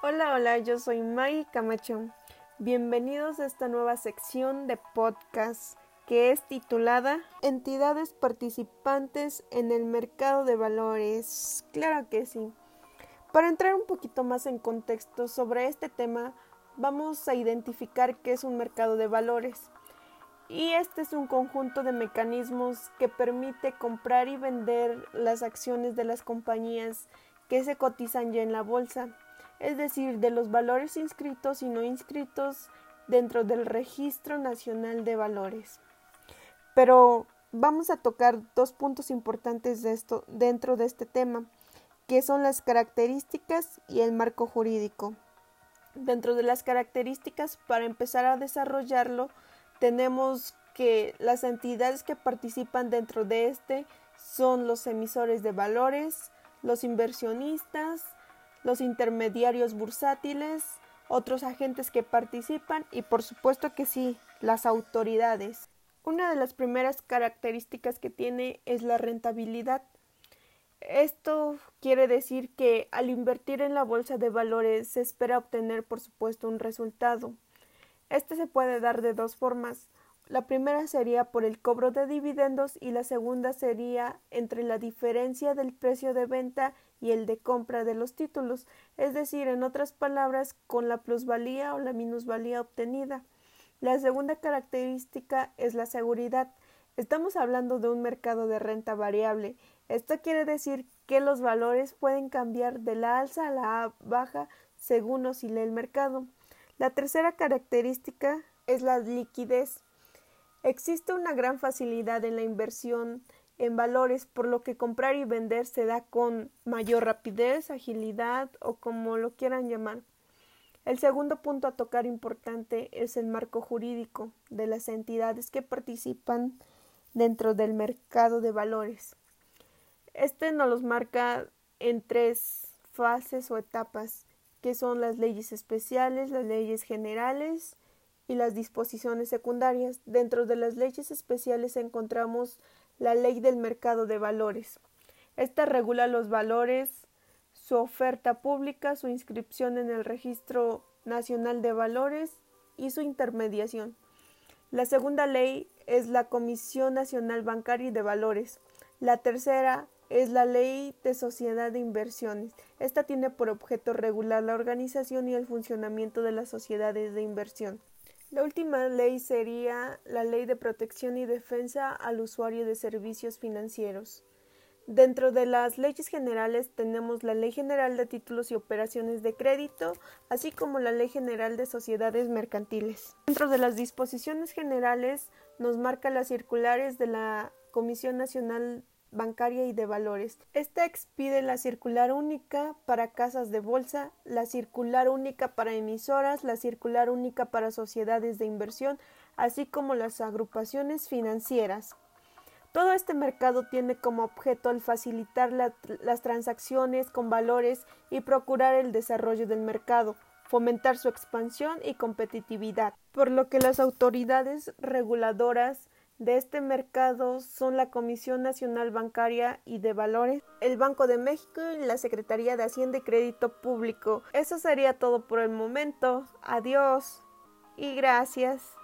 Hola, hola, yo soy Maggie Camacho. Bienvenidos a esta nueva sección de podcast que es titulada Entidades participantes en el mercado de valores. Claro que sí. Para entrar un poquito más en contexto sobre este tema, vamos a identificar qué es un mercado de valores. Y este es un conjunto de mecanismos que permite comprar y vender las acciones de las compañías que se cotizan ya en la bolsa, es decir, de los valores inscritos y no inscritos dentro del Registro Nacional de Valores. Pero vamos a tocar dos puntos importantes dentro de este tema, que son las características y el marco jurídico. Dentro de las características, para empezar a desarrollarlo, tenemos que las entidades que participan dentro de este son los emisores de valores, los inversionistas, los intermediarios bursátiles, otros agentes que participan y por supuesto que sí, las autoridades. Una de las primeras características que tiene es la rentabilidad. Esto quiere decir que al invertir en la bolsa de valores se espera obtener por supuesto un resultado. Este se puede dar de dos formas. La primera sería por el cobro de dividendos y la segunda sería entre la diferencia del precio de venta y el de compra de los títulos, es decir, en otras palabras, con la plusvalía o la minusvalía obtenida. La segunda característica es la seguridad. Estamos hablando de un mercado de renta variable. Esto quiere decir que los valores pueden cambiar de la alza a la baja según oscile el mercado. La tercera característica es la liquidez. Existe una gran facilidad en la inversión en valores, por lo que comprar y vender se da con mayor rapidez, agilidad o como lo quieran llamar. El segundo punto a tocar importante es el marco jurídico de las entidades que participan dentro del mercado de valores. Este nos los marca en tres fases o etapas, que son las leyes especiales, las leyes generales y las disposiciones secundarias. Dentro de las leyes especiales encontramos la ley del mercado de valores. Esta regula los valores su oferta pública, su inscripción en el Registro Nacional de Valores y su intermediación. La segunda ley es la Comisión Nacional Bancaria y de Valores. La tercera es la Ley de Sociedad de Inversiones. Esta tiene por objeto regular la organización y el funcionamiento de las sociedades de inversión. La última ley sería la Ley de Protección y Defensa al Usuario de Servicios Financieros. Dentro de las leyes generales tenemos la Ley General de Títulos y Operaciones de Crédito, así como la Ley General de Sociedades Mercantiles. Dentro de las disposiciones generales nos marca las circulares de la Comisión Nacional Bancaria y de Valores. Esta expide la circular única para casas de bolsa, la circular única para emisoras, la circular única para sociedades de inversión, así como las agrupaciones financieras. Todo este mercado tiene como objeto el facilitar las transacciones con valores y procurar el desarrollo del mercado, fomentar su expansión y competitividad, por lo que las autoridades reguladoras de este mercado son la Comisión Nacional Bancaria y de Valores, el Banco de México y la Secretaría de Hacienda y Crédito Público. Eso sería todo por el momento. Adiós y gracias.